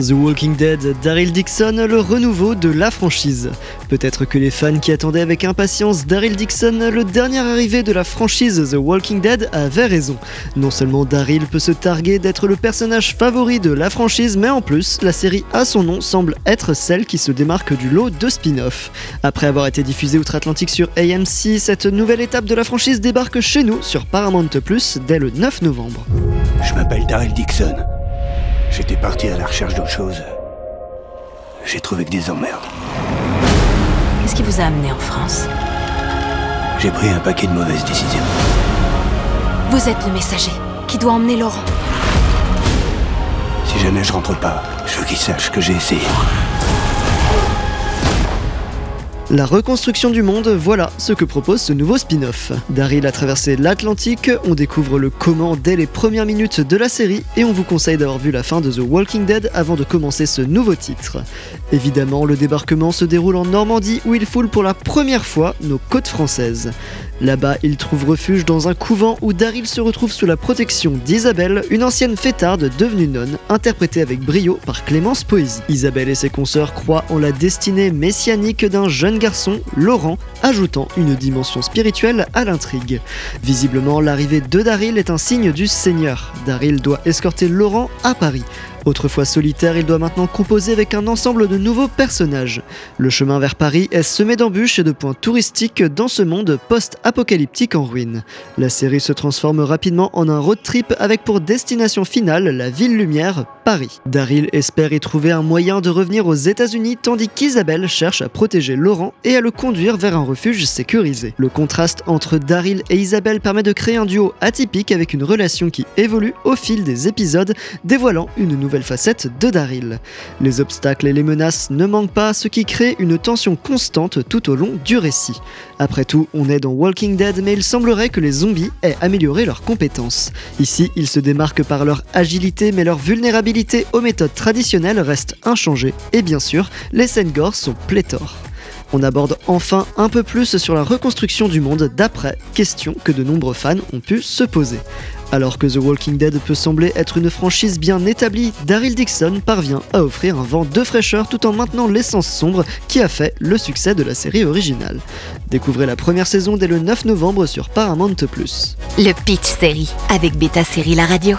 The Walking Dead, Daryl Dixon, le renouveau de la franchise. Peut-être que les fans qui attendaient avec impatience Daryl Dixon, le dernier arrivé de la franchise The Walking Dead, avaient raison. Non seulement Daryl peut se targuer d'être le personnage favori de la franchise, mais en plus, la série à son nom semble être celle qui se démarque du lot de spin-off. Après avoir été diffusée outre-Atlantique sur AMC, cette nouvelle étape de la franchise débarque chez nous sur Paramount Plus dès le 9 novembre. Je m'appelle Daryl Dixon. J'étais parti à la recherche d'autre chose. J'ai trouvé que des emmerdes. Qu'est-ce qui vous a amené en France? J'ai pris un paquet de mauvaises décisions. Vous êtes le messager qui doit emmener Laurent. Si jamais je rentre pas, je veux qu'ils sachent que j'ai essayé. La reconstruction du monde, voilà ce que propose ce nouveau spin-off. Daryl a traversé l'Atlantique, on découvre le comment dès les premières minutes de la série et on vous conseille d'avoir vu la fin de The Walking Dead avant de commencer ce nouveau titre. Évidemment, le débarquement se déroule en Normandie où il foule pour la première fois nos côtes françaises. Là-bas, il trouve refuge dans un couvent où Daryl se retrouve sous la protection d'Isabelle, une ancienne fêtarde devenue nonne, interprétée avec brio par Clémence Poésie. Isabelle et ses consoeurs croient en la destinée messianique d'un jeune garçon, Laurent, ajoutant une dimension spirituelle à l'intrigue. Visiblement, l'arrivée de Daryl est un signe du Seigneur. Daryl doit escorter Laurent à Paris. Autrefois solitaire, il doit maintenant composer avec un ensemble de nouveaux personnages. Le chemin vers Paris est semé d'embûches et de points touristiques dans ce monde post-apocalyptique en ruine. La série se transforme rapidement en un road trip avec pour destination finale la ville lumière, Paris. Daryl espère y trouver un moyen de revenir aux États-Unis tandis qu'Isabelle cherche à protéger Laurent et à le conduire vers un refuge sécurisé. Le contraste entre Daryl et Isabelle permet de créer un duo atypique avec une relation qui évolue au fil des épisodes, dévoilant une facette de Daryl. Les obstacles et les menaces ne manquent pas, ce qui crée une tension constante tout au long du récit. Après tout, on est dans Walking Dead, mais il semblerait que les zombies aient amélioré leurs compétences. Ici, ils se démarquent par leur agilité, mais leur vulnérabilité aux méthodes traditionnelles reste inchangée, et bien sûr, les scènes gore sont pléthores. On aborde enfin un peu plus sur la reconstruction du monde d'après, question que de nombreux fans ont pu se poser. Alors que The Walking Dead peut sembler être une franchise bien établie, Daryl Dixon parvient à offrir un vent de fraîcheur tout en maintenant l'essence sombre qui a fait le succès de la série originale. Découvrez la première saison dès le 9 novembre sur Paramount+. Le Pitch Série avec Beta Série La Radio.